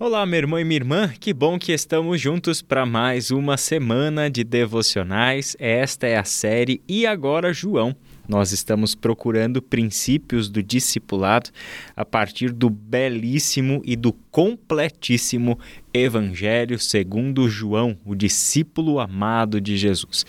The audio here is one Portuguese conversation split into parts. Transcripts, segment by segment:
Olá, meu irmão e minha irmã, que bom que estamos juntos para mais uma semana de devocionais. Esta é a série E Agora João. Nós estamos procurando princípios do discipulado a partir do belíssimo e do completíssimo Evangelho segundo João, o discípulo amado de Jesus.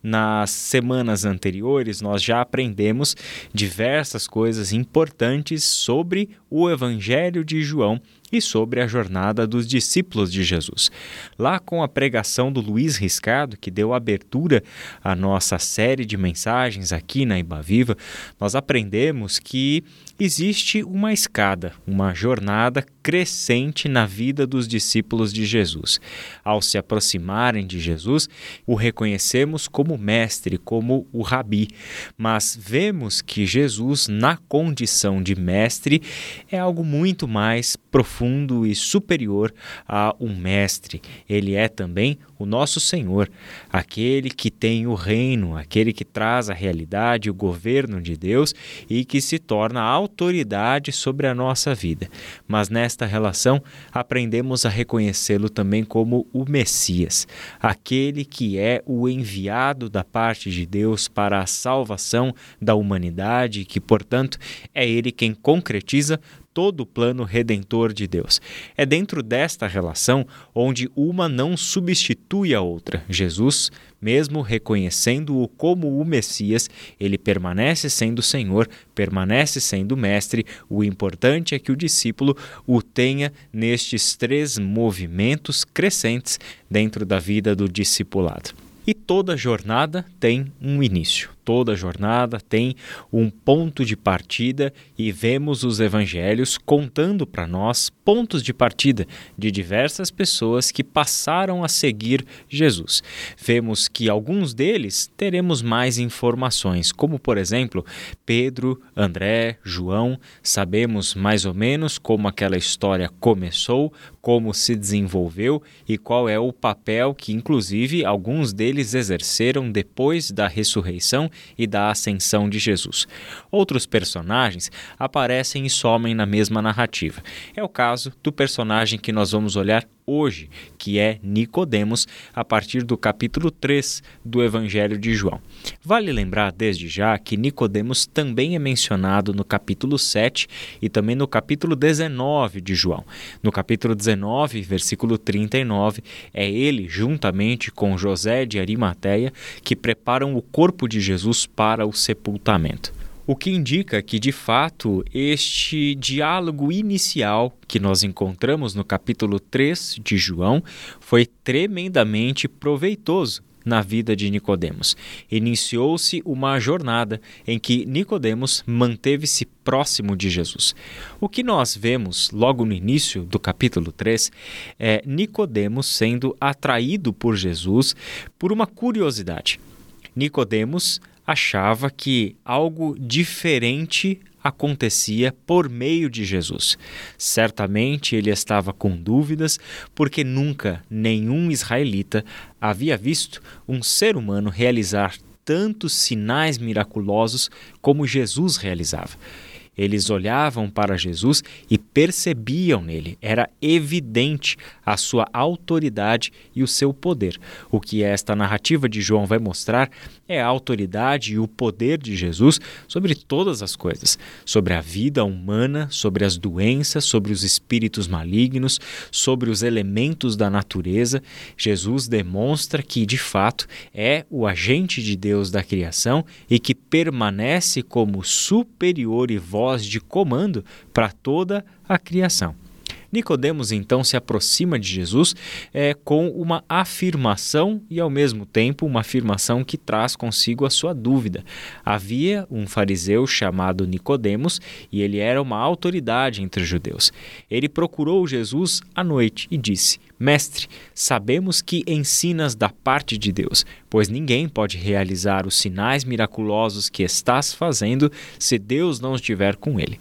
Nas semanas anteriores, nós já aprendemos diversas coisas importantes sobre o Evangelho de João e sobre a jornada dos discípulos de Jesus. Lá com a pregação do Luiz Riscado, que deu abertura à nossa série de mensagens aqui na Ibaviva, nós aprendemos que existe uma escada, uma jornada crescente na vida dos discípulos de Jesus. Ao se aproximarem de Jesus, o reconhecemos como mestre, como o rabi, mas vemos que Jesus, na condição de mestre, é algo muito mais profundo e superior a um mestre. Ele é também o nosso Senhor, aquele que tem o reino, aquele que traz a realidade, o governo de Deus e que se torna autoridade sobre a nossa vida. Mas nesta relação aprendemos a reconhecê-lo também como o Messias, aquele que é o enviado da parte de Deus para a salvação da humanidade, que, portanto, é ele quem concretiza todo o plano redentor de Deus. É dentro desta relação onde uma não substitui a outra. Jesus, mesmo reconhecendo-o como o Messias, ele permanece sendo Senhor, permanece sendo Mestre. O importante é que o discípulo o tenha nestes três movimentos crescentes dentro da vida do discipulado. E toda jornada tem um início toda a jornada tem um ponto de partida e vemos os evangelhos contando para nós pontos de partida de diversas pessoas que passaram a seguir Jesus. Vemos que alguns deles teremos mais informações, como por exemplo, Pedro, André, João, sabemos mais ou menos como aquela história começou, como se desenvolveu e qual é o papel que inclusive alguns deles exerceram depois da ressurreição e da ascensão de Jesus. Outros personagens aparecem e somem na mesma narrativa. É o caso do personagem que nós vamos olhar hoje, que é Nicodemos, a partir do capítulo 3 do Evangelho de João. Vale lembrar desde já que Nicodemos também é mencionado no capítulo 7 e também no capítulo 19 de João. No capítulo 19, versículo 39, é ele juntamente com José de Arimateia que preparam o corpo de Jesus para o sepultamento o que indica que, de fato, este diálogo inicial que nós encontramos no capítulo 3 de João foi tremendamente proveitoso na vida de Nicodemos. Iniciou-se uma jornada em que Nicodemos manteve-se próximo de Jesus. O que nós vemos logo no início do capítulo 3 é Nicodemos sendo atraído por Jesus por uma curiosidade. Nicodemos achava que algo diferente acontecia por meio de Jesus. Certamente ele estava com dúvidas, porque nunca nenhum israelita havia visto um ser humano realizar tantos sinais miraculosos como Jesus realizava. Eles olhavam para Jesus e percebiam nele, era evidente a sua autoridade e o seu poder. O que esta narrativa de João vai mostrar é a autoridade e o poder de Jesus sobre todas as coisas, sobre a vida humana, sobre as doenças, sobre os espíritos malignos, sobre os elementos da natureza. Jesus demonstra que, de fato, é o agente de Deus da criação e que permanece como superior e voz de comando para toda a criação. Nicodemos então se aproxima de Jesus é, com uma afirmação e ao mesmo tempo uma afirmação que traz consigo a sua dúvida. Havia um fariseu chamado Nicodemos e ele era uma autoridade entre os judeus. Ele procurou Jesus à noite e disse: Mestre, sabemos que ensinas da parte de Deus, pois ninguém pode realizar os sinais miraculosos que estás fazendo se Deus não estiver com ele.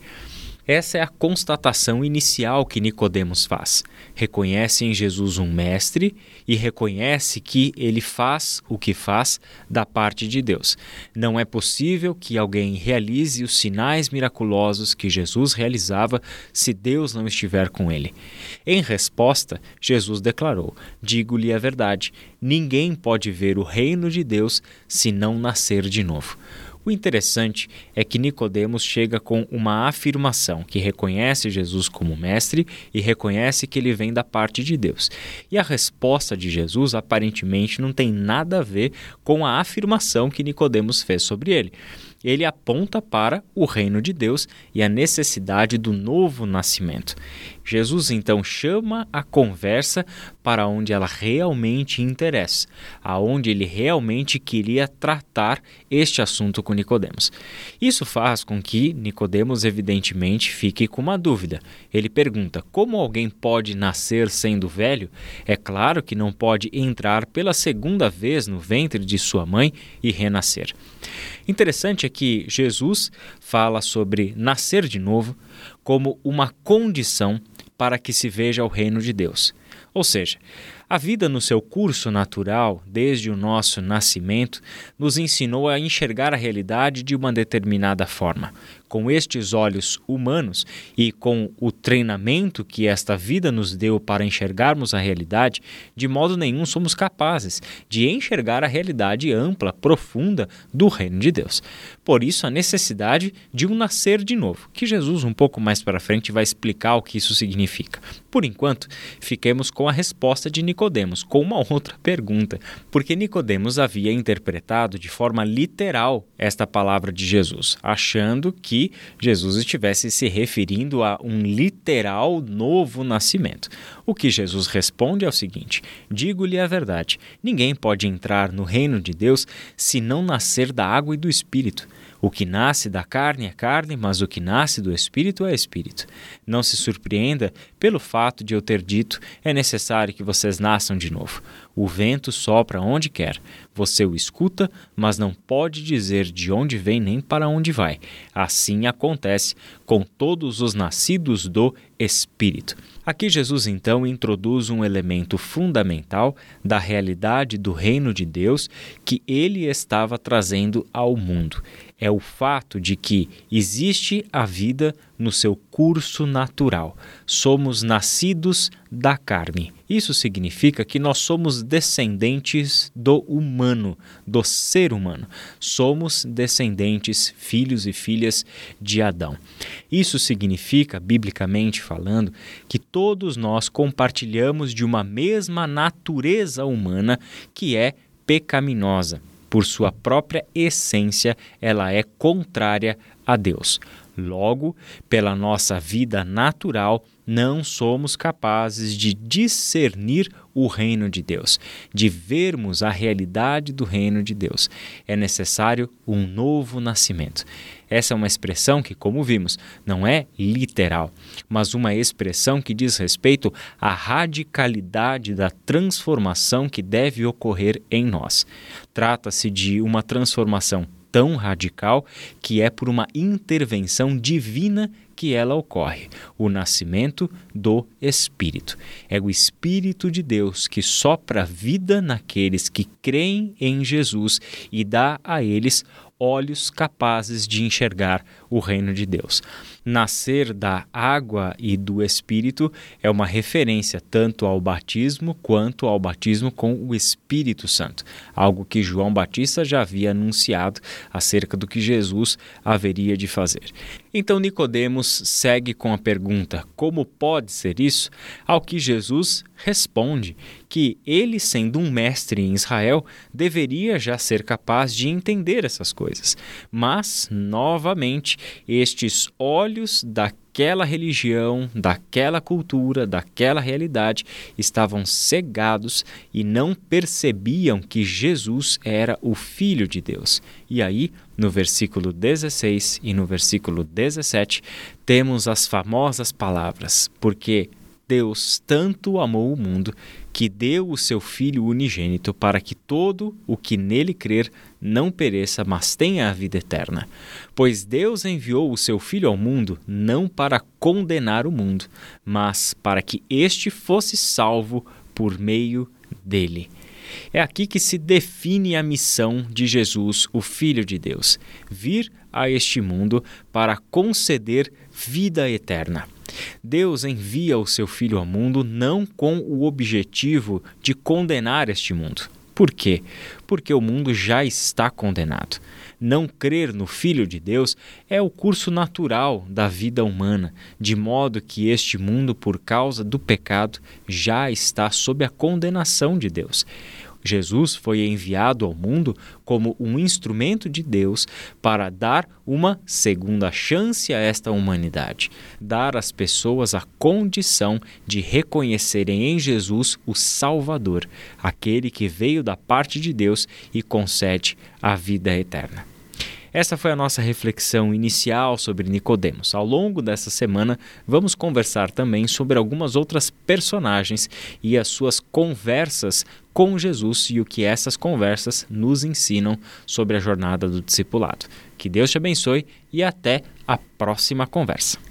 Essa é a constatação inicial que Nicodemos faz. Reconhece em Jesus um mestre e reconhece que ele faz o que faz da parte de Deus. Não é possível que alguém realize os sinais miraculosos que Jesus realizava se Deus não estiver com ele. Em resposta, Jesus declarou: Digo-lhe a verdade, ninguém pode ver o reino de Deus se não nascer de novo. O interessante é que Nicodemos chega com uma afirmação que reconhece Jesus como mestre e reconhece que ele vem da parte de Deus. E a resposta de Jesus aparentemente não tem nada a ver com a afirmação que Nicodemos fez sobre ele ele aponta para o reino de Deus e a necessidade do novo nascimento. Jesus então chama a conversa para onde ela realmente interessa, aonde ele realmente queria tratar este assunto com Nicodemos. Isso faz com que Nicodemos evidentemente fique com uma dúvida. Ele pergunta: como alguém pode nascer sendo velho? É claro que não pode entrar pela segunda vez no ventre de sua mãe e renascer. Interessante é que Jesus fala sobre nascer de novo como uma condição para que se veja o reino de Deus. Ou seja, a vida no seu curso natural, desde o nosso nascimento, nos ensinou a enxergar a realidade de uma determinada forma com estes olhos humanos e com o treinamento que esta vida nos deu para enxergarmos a realidade, de modo nenhum somos capazes de enxergar a realidade ampla, profunda do reino de Deus. Por isso, a necessidade de um nascer de novo, que Jesus, um pouco mais para frente, vai explicar o que isso significa. Por enquanto, fiquemos com a resposta de Nicodemos, com uma outra pergunta, porque Nicodemos havia interpretado de forma literal esta palavra de Jesus, achando que Jesus estivesse se referindo a um literal novo nascimento. O que Jesus responde é o seguinte: Digo-lhe a verdade, ninguém pode entrar no reino de Deus se não nascer da água e do espírito. O que nasce da carne é carne, mas o que nasce do espírito é espírito. Não se surpreenda pelo fato de eu ter dito: é necessário que vocês nasçam de novo. O vento sopra onde quer. Você o escuta, mas não pode dizer de onde vem nem para onde vai. Assim acontece com todos os nascidos do Espírito. Aqui Jesus então introduz um elemento fundamental da realidade do reino de Deus que ele estava trazendo ao mundo. É o fato de que existe a vida no seu curso natural. Somos nascidos da carne. Isso significa que nós somos descendentes do humano, do ser humano. Somos descendentes, filhos e filhas de Adão. Isso significa, biblicamente falando, que todos nós compartilhamos de uma mesma natureza humana que é pecaminosa. Por sua própria essência, ela é contrária a Deus. Logo, pela nossa vida natural, não somos capazes de discernir o reino de Deus, de vermos a realidade do reino de Deus. É necessário um novo nascimento. Essa é uma expressão que, como vimos, não é literal, mas uma expressão que diz respeito à radicalidade da transformação que deve ocorrer em nós. Trata-se de uma transformação tão radical que é por uma intervenção divina que ela ocorre, o nascimento do Espírito. É o Espírito de Deus que sopra vida naqueles que creem em Jesus e dá a eles olhos capazes de enxergar o reino de Deus. Nascer da água e do Espírito é uma referência tanto ao batismo quanto ao batismo com o Espírito Santo, algo que João Batista já havia anunciado acerca do que Jesus haveria de fazer. Então Nicodemos segue com a pergunta: como pode ser isso? Ao que Jesus responde que ele, sendo um mestre em Israel, deveria já ser capaz de entender essas coisas. Mas, novamente, estes olhos daquela religião, daquela cultura, daquela realidade estavam cegados e não percebiam que Jesus era o Filho de Deus. E aí, no versículo 16 e no versículo 17, temos as famosas palavras: Porque Deus tanto amou o mundo que deu o seu Filho unigênito para que todo o que nele crer não pereça, mas tenha a vida eterna. Pois Deus enviou o seu Filho ao mundo não para condenar o mundo, mas para que este fosse salvo por meio dele. É aqui que se define a missão de Jesus, o Filho de Deus: vir a este mundo para conceder vida eterna. Deus envia o seu Filho ao mundo não com o objetivo de condenar este mundo. Por quê? Porque o mundo já está condenado. Não crer no Filho de Deus é o curso natural da vida humana, de modo que este mundo, por causa do pecado, já está sob a condenação de Deus. Jesus foi enviado ao mundo como um instrumento de Deus para dar uma segunda chance a esta humanidade, dar às pessoas a condição de reconhecerem em Jesus o Salvador, aquele que veio da parte de Deus e concede a vida eterna. Essa foi a nossa reflexão inicial sobre Nicodemos. Ao longo dessa semana, vamos conversar também sobre algumas outras personagens e as suas conversas com Jesus e o que essas conversas nos ensinam sobre a jornada do discipulado. Que Deus te abençoe e até a próxima conversa.